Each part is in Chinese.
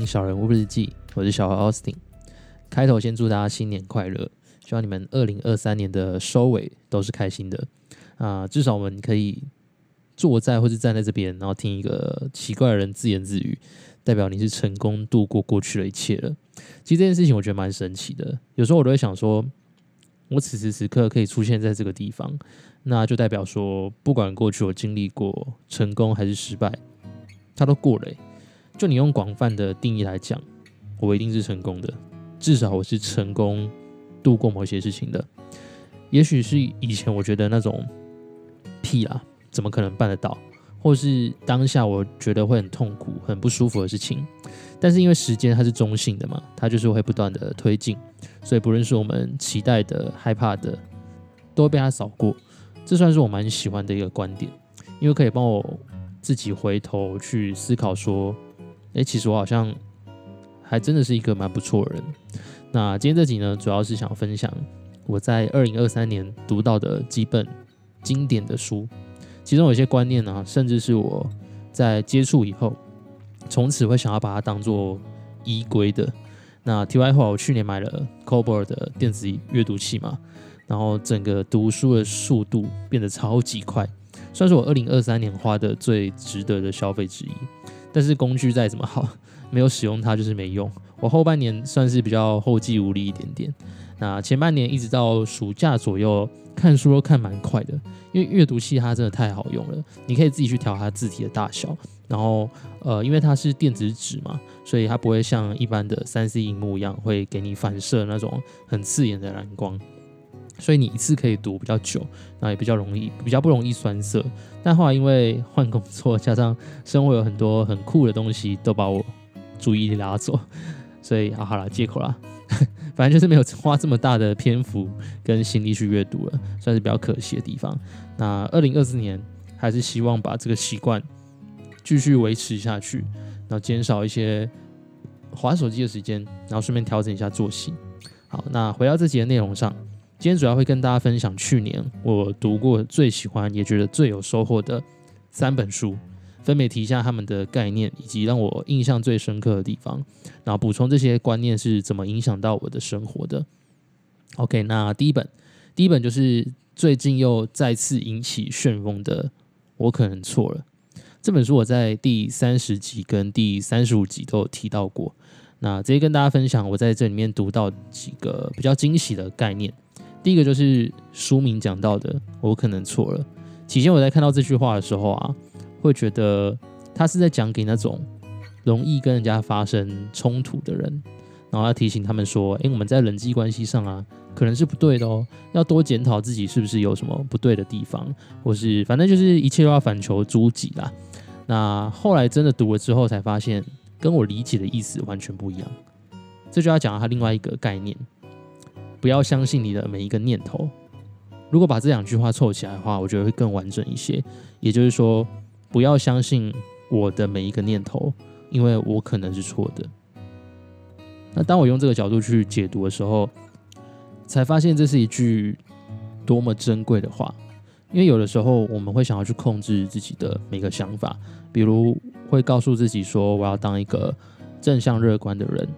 听《小人物日记》，我是小何 Austin。开头先祝大家新年快乐，希望你们二零二三年的收尾都是开心的啊！至少我们可以坐在或是站在这边，然后听一个奇怪的人自言自语，代表你是成功度过过去的一切了。其实这件事情我觉得蛮神奇的，有时候我都会想说，我此时此刻可以出现在这个地方，那就代表说，不管过去我经历过成功还是失败，它都过了。就你用广泛的定义来讲，我一定是成功的，至少我是成功度过某些事情的。也许是以前我觉得那种屁啊，怎么可能办得到？或是当下我觉得会很痛苦、很不舒服的事情，但是因为时间它是中性的嘛，它就是会不断的推进，所以不论是我们期待的、害怕的，都会被它扫过。这算是我蛮喜欢的一个观点，因为可以帮我自己回头去思考说。哎，其实我好像还真的是一个蛮不错的人。那今天这集呢，主要是想分享我在二零二三年读到的几本经典的书，其中有些观念呢，甚至是我在接触以后，从此会想要把它当做依归的。那题外话，我去年买了 Kobo 的电子阅读器嘛，然后整个读书的速度变得超级快，算是我二零二三年花的最值得的消费之一。但是工具再怎么好，没有使用它就是没用。我后半年算是比较后继无力一点点。那前半年一直到暑假左右，看书都看蛮快的，因为阅读器它真的太好用了。你可以自己去调它字体的大小，然后呃，因为它是电子纸嘛，所以它不会像一般的三 C 荧幕一样会给你反射那种很刺眼的蓝光。所以你一次可以读比较久，那也比较容易，比较不容易酸涩。但后来因为换工作，加上生活有很多很酷的东西都把我注意力拉走，所以好好了，借口啦。反正就是没有花这么大的篇幅跟心力去阅读了，算是比较可惜的地方。那二零二四年还是希望把这个习惯继续维持下去，然后减少一些划手机的时间，然后顺便调整一下作息。好，那回到这集的内容上。今天主要会跟大家分享去年我读过最喜欢也觉得最有收获的三本书，分别提一下他们的概念以及让我印象最深刻的地方，然后补充这些观念是怎么影响到我的生活的。OK，那第一本，第一本就是最近又再次引起旋风的《我可能错了》这本书，我在第三十集跟第三十五集都有提到过。那直接跟大家分享我在这里面读到几个比较惊喜的概念。第一个就是书名讲到的，我可能错了。起先我在看到这句话的时候啊，会觉得他是在讲给那种容易跟人家发生冲突的人，然后要提醒他们说：，诶，我们在人际关系上啊，可能是不对的哦，要多检讨自己是不是有什么不对的地方，或是反正就是一切都要反求诸己啦。那后来真的读了之后，才发现跟我理解的意思完全不一样。这就要讲到他另外一个概念。不要相信你的每一个念头。如果把这两句话凑起来的话，我觉得会更完整一些。也就是说，不要相信我的每一个念头，因为我可能是错的。那当我用这个角度去解读的时候，才发现这是一句多么珍贵的话。因为有的时候我们会想要去控制自己的每个想法，比如会告诉自己说我要当一个正向乐观的人。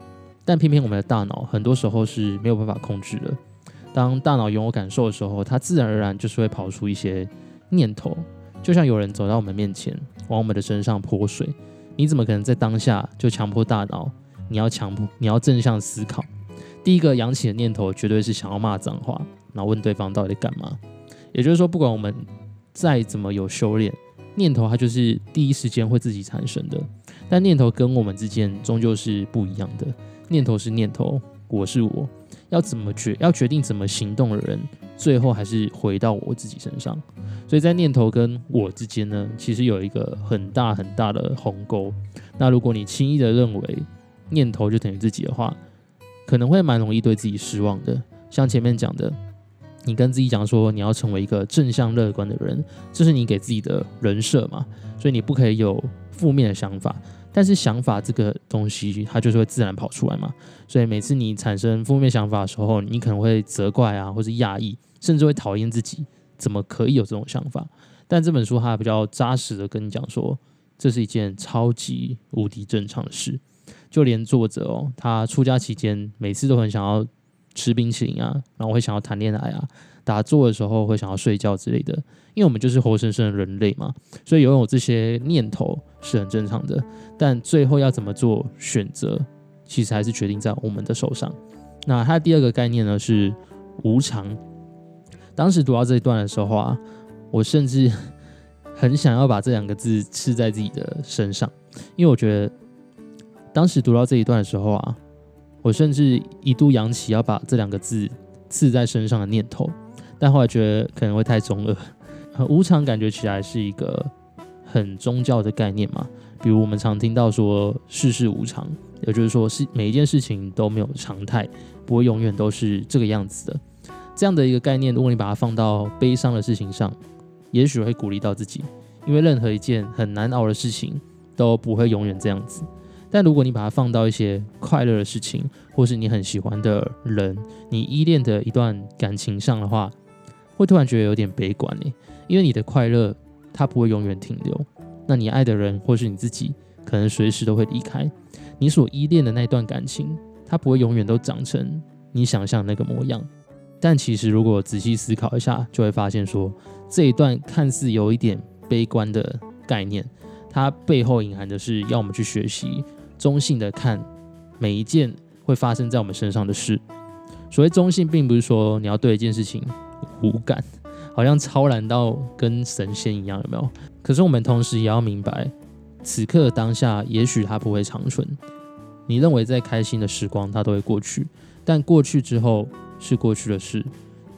但偏偏我们的大脑很多时候是没有办法控制的。当大脑拥有感受的时候，它自然而然就是会跑出一些念头，就像有人走到我们面前，往我们的身上泼水。你怎么可能在当下就强迫大脑？你要强迫，你要正向思考。第一个扬起的念头绝对是想要骂脏话，然后问对方到底干嘛。也就是说，不管我们再怎么有修炼，念头它就是第一时间会自己产生的。但念头跟我们之间终究是不一样的。念头是念头，我是我，要怎么决要决定怎么行动的人，最后还是回到我自己身上。所以在念头跟我之间呢，其实有一个很大很大的鸿沟。那如果你轻易的认为念头就等于自己的话，可能会蛮容易对自己失望的。像前面讲的，你跟自己讲说你要成为一个正向乐观的人，这是你给自己的人设嘛，所以你不可以有负面的想法。但是想法这个东西，它就是会自然跑出来嘛。所以每次你产生负面想法的时候，你可能会责怪啊，或是压抑，甚至会讨厌自己，怎么可以有这种想法？但这本书它比较扎实的跟你讲说，这是一件超级无敌正常的事。就连作者哦，他出家期间每次都很想要吃冰淇淋啊，然后会想要谈恋爱啊，打坐的时候会想要睡觉之类的。因为我们就是活生生的人类嘛，所以拥有这些念头是很正常的。但最后要怎么做选择，其实还是决定在我们的手上。那它第二个概念呢是无常。当时读到这一段的时候啊，我甚至 很想要把这两个字刺在自己的身上，因为我觉得当时读到这一段的时候啊，我甚至一度扬起要把这两个字刺在身上的念头，但后来觉得可能会太中二。无常感觉起来是一个很宗教的概念嘛，比如我们常听到说世事无常，也就是说是每一件事情都没有常态，不会永远都是这个样子的。这样的一个概念，如果你把它放到悲伤的事情上，也许会鼓励到自己，因为任何一件很难熬的事情都不会永远这样子。但如果你把它放到一些快乐的事情，或是你很喜欢的人，你依恋的一段感情上的话，会突然觉得有点悲观诶。因为你的快乐，它不会永远停留。那你爱的人或是你自己，可能随时都会离开。你所依恋的那段感情，它不会永远都长成你想象那个模样。但其实，如果仔细思考一下，就会发现说，这一段看似有一点悲观的概念，它背后隐含的是要我们去学习中性的看每一件会发生在我们身上的事。所谓中性，并不是说你要对一件事情无感。好像超然到跟神仙一样，有没有？可是我们同时也要明白，此刻当下也许它不会长存。你认为再开心的时光，它都会过去，但过去之后是过去的事。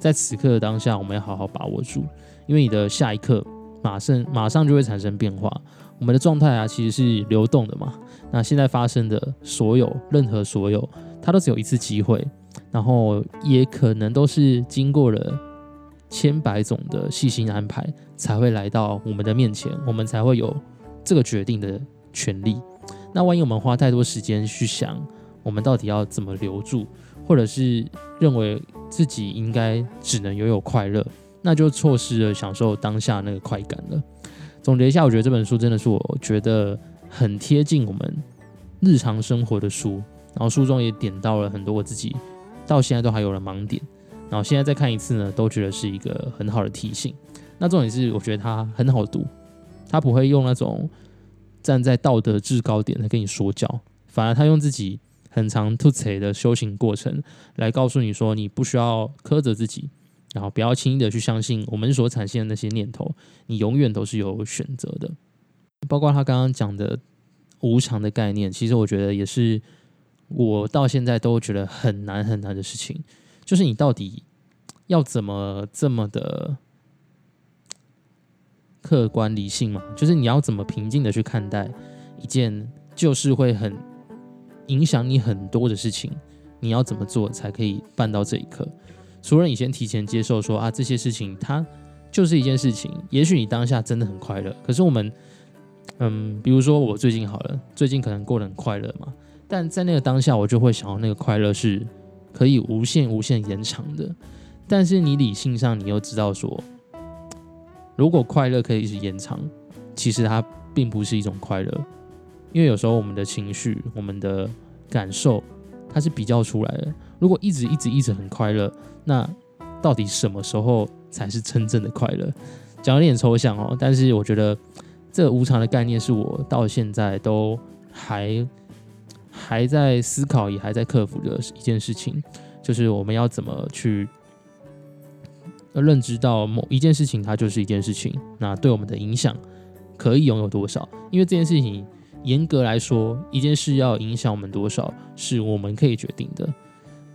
在此刻的当下，我们要好好把握住，因为你的下一刻马上马上就会产生变化。我们的状态啊，其实是流动的嘛。那现在发生的所有，任何所有，它都只有一次机会，然后也可能都是经过了。千百种的细心安排才会来到我们的面前，我们才会有这个决定的权利。那万一我们花太多时间去想，我们到底要怎么留住，或者是认为自己应该只能拥有快乐，那就错失了享受当下那个快感了。总结一下，我觉得这本书真的是我觉得很贴近我们日常生活的书，然后书中也点到了很多我自己到现在都还有了盲点。然后现在再看一次呢，都觉得是一个很好的提醒。那重点是，我觉得它很好读，它不会用那种站在道德制高点来跟你说教，反而他用自己很长吐槽的修行过程来告诉你说，你不需要苛责自己，然后不要轻易的去相信我们所产生的那些念头，你永远都是有选择的。包括他刚刚讲的无常的概念，其实我觉得也是我到现在都觉得很难很难的事情。就是你到底要怎么这么的客观理性嘛？就是你要怎么平静的去看待一件就是会很影响你很多的事情？你要怎么做才可以办到这一刻？除了你先提前接受说啊，这些事情它就是一件事情，也许你当下真的很快乐。可是我们，嗯，比如说我最近好了，最近可能过得很快乐嘛，但在那个当下，我就会想要那个快乐是。可以无限无限延长的，但是你理性上你又知道说，如果快乐可以一直延长，其实它并不是一种快乐，因为有时候我们的情绪、我们的感受，它是比较出来的。如果一直一直一直很快乐，那到底什么时候才是真正的快乐？讲有点抽象哦，但是我觉得这无常的概念是我到现在都还。还在思考，也还在克服的一件事情，就是我们要怎么去认知到某一件事情，它就是一件事情，那对我们的影响可以拥有多少？因为这件事情严格来说，一件事要影响我们多少，是我们可以决定的。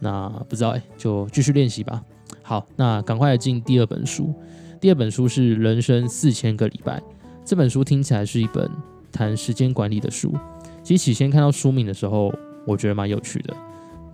那不知道哎，就继续练习吧。好，那赶快进第二本书。第二本书是《人生四千个礼拜》。这本书听起来是一本谈时间管理的书。其实起先看到书名的时候，我觉得蛮有趣的。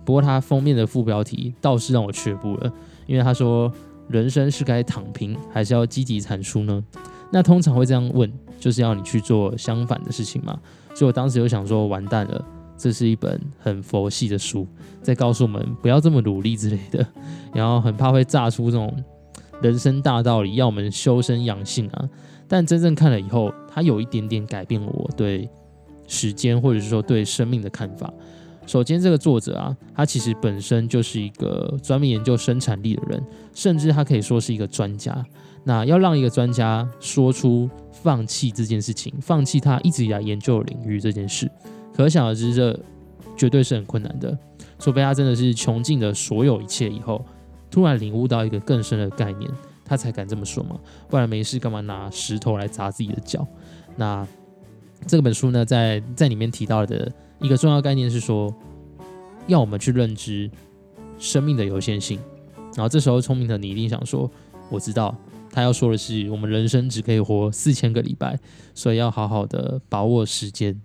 不过它封面的副标题倒是让我却步了，因为他说：“人生是该躺平，还是要积极产出呢？”那通常会这样问，就是要你去做相反的事情嘛。所以我当时就想说：“完蛋了，这是一本很佛系的书，在告诉我们不要这么努力之类的。”然后很怕会炸出这种人生大道理，要我们修身养性啊。但真正看了以后，它有一点点改变了我对。时间，或者是说对生命的看法。首先，这个作者啊，他其实本身就是一个专门研究生产力的人，甚至他可以说是一个专家。那要让一个专家说出放弃这件事情，放弃他一直以来研究领域这件事，可想而知，这绝对是很困难的。除非他真的是穷尽了所有一切以后，突然领悟到一个更深的概念，他才敢这么说嘛。不然没事干嘛拿石头来砸自己的脚？那这本书呢，在在里面提到的。一个重要概念是说，要我们去认知生命的有限性。然后这时候聪明的你一定想说，我知道他要说的是，我们人生只可以活四千个礼拜，所以要好好的把握时间。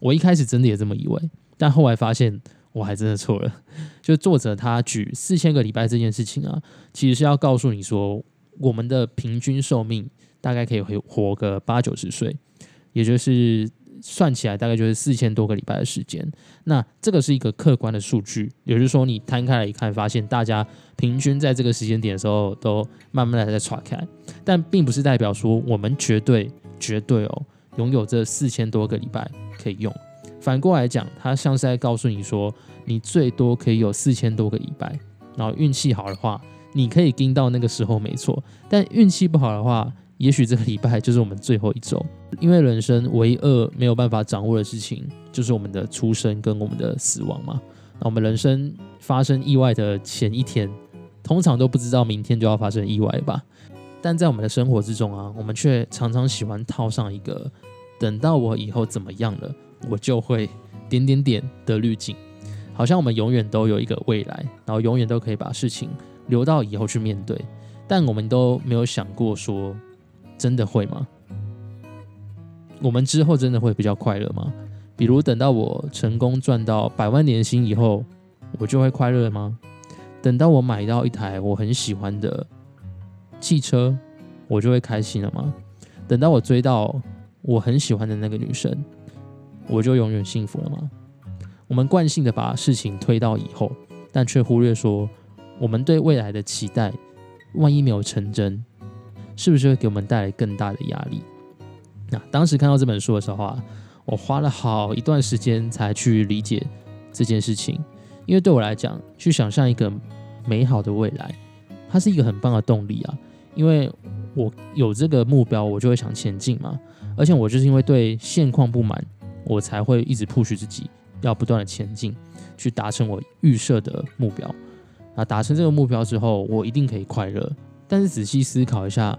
我一开始真的也这么以为，但后来发现我还真的错了。就作者他举四千个礼拜这件事情啊，其实是要告诉你说，我们的平均寿命大概可以活个八九十岁，也就是。算起来大概就是四千多个礼拜的时间，那这个是一个客观的数据，也就是说你摊开来一看，发现大家平均在这个时间点的时候都慢慢的在岔开，但并不是代表说我们绝对绝对哦拥有这四千多个礼拜可以用。反过来讲，它像是在告诉你说，你最多可以有四千多个礼拜，然后运气好的话，你可以盯到那个时候没错，但运气不好的话。也许这个礼拜就是我们最后一周，因为人生唯二没有办法掌握的事情，就是我们的出生跟我们的死亡嘛。那我们人生发生意外的前一天，通常都不知道明天就要发生意外吧。但在我们的生活之中啊，我们却常常喜欢套上一个“等到我以后怎么样了，我就会点点点”的滤镜，好像我们永远都有一个未来，然后永远都可以把事情留到以后去面对。但我们都没有想过说。真的会吗？我们之后真的会比较快乐吗？比如等到我成功赚到百万年薪以后，我就会快乐吗？等到我买到一台我很喜欢的汽车，我就会开心了吗？等到我追到我很喜欢的那个女生，我就永远幸福了吗？我们惯性的把事情推到以后，但却忽略说我们对未来的期待，万一没有成真。是不是会给我们带来更大的压力？那当时看到这本书的时候啊，我花了好一段时间才去理解这件事情。因为对我来讲，去想象一个美好的未来，它是一个很棒的动力啊。因为我有这个目标，我就会想前进嘛。而且我就是因为对现况不满，我才会一直 push 自己，要不断的前进，去达成我预设的目标。那达成这个目标之后，我一定可以快乐。但是仔细思考一下，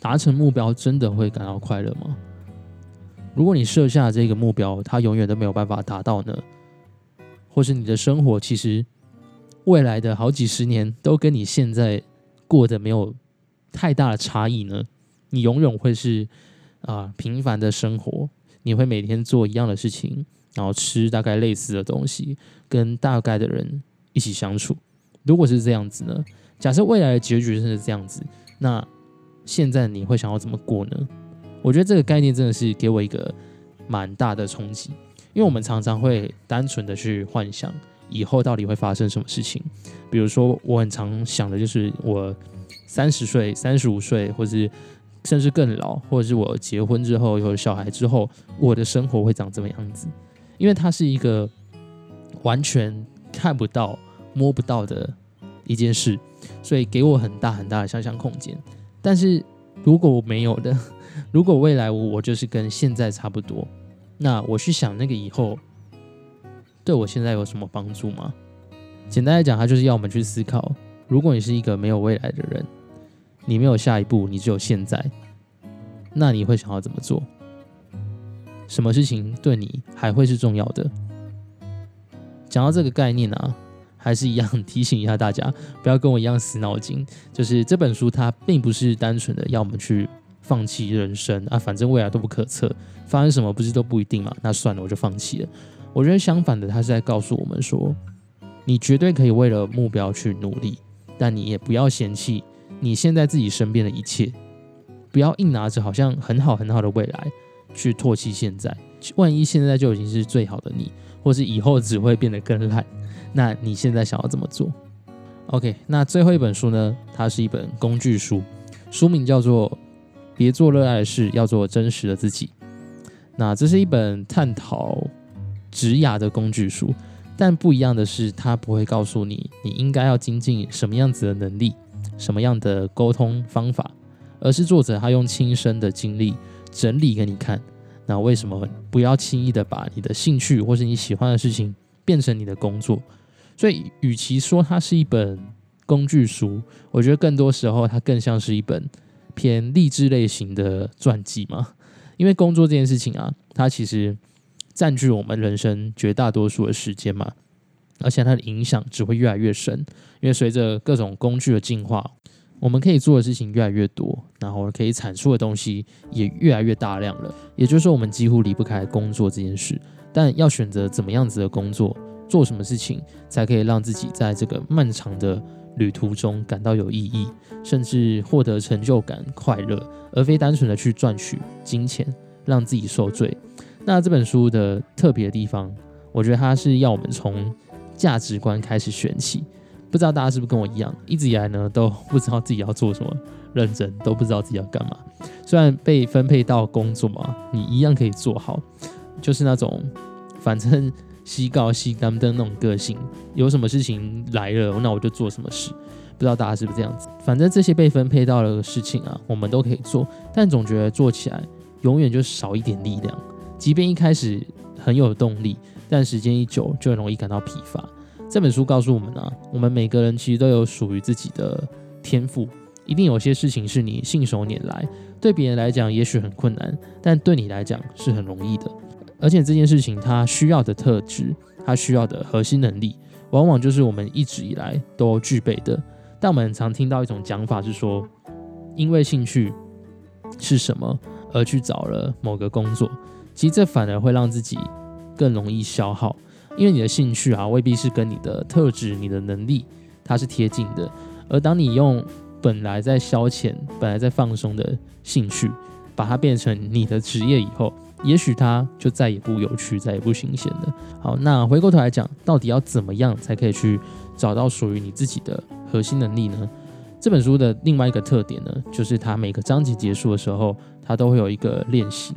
达成目标真的会感到快乐吗？如果你设下这个目标，它永远都没有办法达到呢？或是你的生活其实未来的好几十年都跟你现在过的没有太大的差异呢？你永远会是啊平凡的生活，你会每天做一样的事情，然后吃大概类似的东西，跟大概的人一起相处。如果是这样子呢？假设未来的结局真的是这样子，那现在你会想要怎么过呢？我觉得这个概念真的是给我一个蛮大的冲击，因为我们常常会单纯的去幻想以后到底会发生什么事情。比如说，我很常想的就是我三十岁、三十五岁，或是甚至更老，或者是我结婚之后有了小孩之后，我的生活会长怎么样子？因为它是一个完全看不到、摸不到的一件事。所以给我很大很大的想象空间，但是如果我没有的，如果未来我就是跟现在差不多，那我去想那个以后，对我现在有什么帮助吗？简单来讲，它就是要我们去思考：如果你是一个没有未来的人，你没有下一步，你只有现在，那你会想要怎么做？什么事情对你还会是重要的？讲到这个概念啊。还是一样提醒一下大家，不要跟我一样死脑筋。就是这本书它并不是单纯的要我们去放弃人生啊，反正未来都不可测，发生什么不是都不一定嘛。那算了，我就放弃了。我觉得相反的，它是在告诉我们说，你绝对可以为了目标去努力，但你也不要嫌弃你现在自己身边的一切，不要硬拿着好像很好很好的未来去唾弃现在。万一现在就已经是最好的你，或是以后只会变得更烂。那你现在想要怎么做？OK，那最后一本书呢？它是一本工具书，书名叫做《别做热爱的事，要做真实的自己》。那这是一本探讨职涯的工具书，但不一样的是，它不会告诉你你应该要精进什么样子的能力，什么样的沟通方法，而是作者他用亲身的经历整理给你看。那为什么不要轻易的把你的兴趣或是你喜欢的事情变成你的工作？所以，与其说它是一本工具书，我觉得更多时候它更像是一本偏励志类型的传记嘛。因为工作这件事情啊，它其实占据我们人生绝大多数的时间嘛，而且它的影响只会越来越深。因为随着各种工具的进化，我们可以做的事情越来越多，然后可以产出的东西也越来越大量了。也就是说，我们几乎离不开工作这件事。但要选择怎么样子的工作，做什么事情，才可以让自己在这个漫长的旅途中感到有意义，甚至获得成就感、快乐，而非单纯的去赚取金钱，让自己受罪。那这本书的特别的地方，我觉得它是要我们从价值观开始选起。不知道大家是不是跟我一样，一直以来呢都不知道自己要做什么，认真都不知道自己要干嘛。虽然被分配到工作嘛，你一样可以做好，就是那种反正西告西干的那种个性，有什么事情来了，那我就做什么事。不知道大家是不是这样子？反正这些被分配到的事情啊，我们都可以做，但总觉得做起来永远就少一点力量。即便一开始很有动力，但时间一久就很容易感到疲乏。这本书告诉我们啊，我们每个人其实都有属于自己的天赋，一定有些事情是你信手拈来，对别人来讲也许很困难，但对你来讲是很容易的。而且这件事情它需要的特质，它需要的核心能力，往往就是我们一直以来都具备的。但我们常听到一种讲法是说，因为兴趣是什么而去找了某个工作，其实这反而会让自己更容易消耗。因为你的兴趣啊，未必是跟你的特质、你的能力它是贴近的。而当你用本来在消遣、本来在放松的兴趣，把它变成你的职业以后，也许它就再也不有趣、再也不新鲜了。好，那回过头来讲，到底要怎么样才可以去找到属于你自己的核心能力呢？这本书的另外一个特点呢，就是它每个章节结束的时候，它都会有一个练习。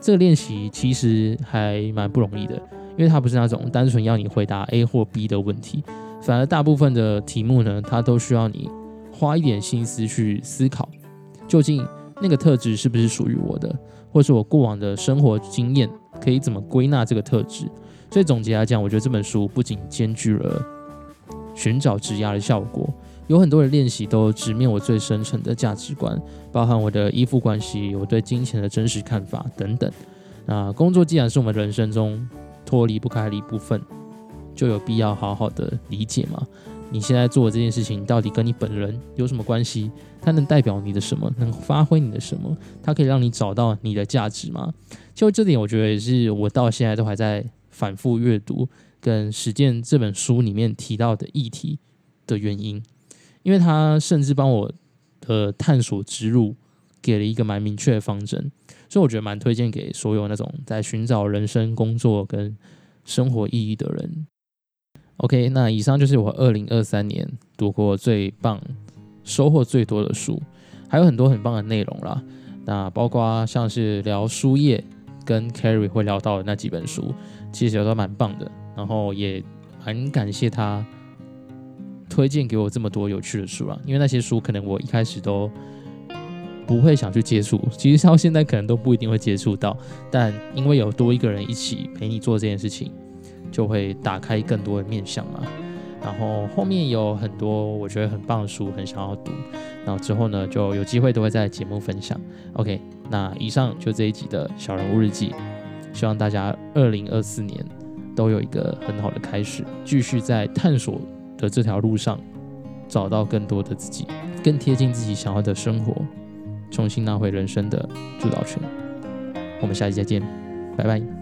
这个练习其实还蛮不容易的。因为它不是那种单纯要你回答 A 或 B 的问题，反而大部分的题目呢，它都需要你花一点心思去思考，究竟那个特质是不是属于我的，或是我过往的生活经验可以怎么归纳这个特质。所以总结来讲，我觉得这本书不仅兼具了寻找质押的效果，有很多的练习都直面我最深层的价值观，包含我的依附关系、我对金钱的真实看法等等。那工作既然是我们人生中，脱离不开的一部分，就有必要好好的理解嘛？你现在做的这件事情，到底跟你本人有什么关系？它能代表你的什么？能发挥你的什么？它可以让你找到你的价值吗？就这点，我觉得也是我到现在都还在反复阅读跟实践这本书里面提到的议题的原因，因为他甚至帮我的探索植入给了一个蛮明确的方针。所以我觉得蛮推荐给所有那种在寻找人生、工作跟生活意义的人。OK，那以上就是我二零二三年读过最棒、收获最多的书，还有很多很棒的内容啦。那包括像是聊书页跟 Carrie 会聊到的那几本书，其实都蛮棒的。然后也很感谢他推荐给我这么多有趣的书啊，因为那些书可能我一开始都。不会想去接触，其实到现在可能都不一定会接触到，但因为有多一个人一起陪你做这件事情，就会打开更多的面向嘛。然后后面有很多我觉得很棒的书，很想要读，然后之后呢就有机会都会在节目分享。OK，那以上就这一集的小人物日记，希望大家二零二四年都有一个很好的开始，继续在探索的这条路上找到更多的自己，更贴近自己想要的生活。重新拿回人生的主导权。我们下期再见，拜拜。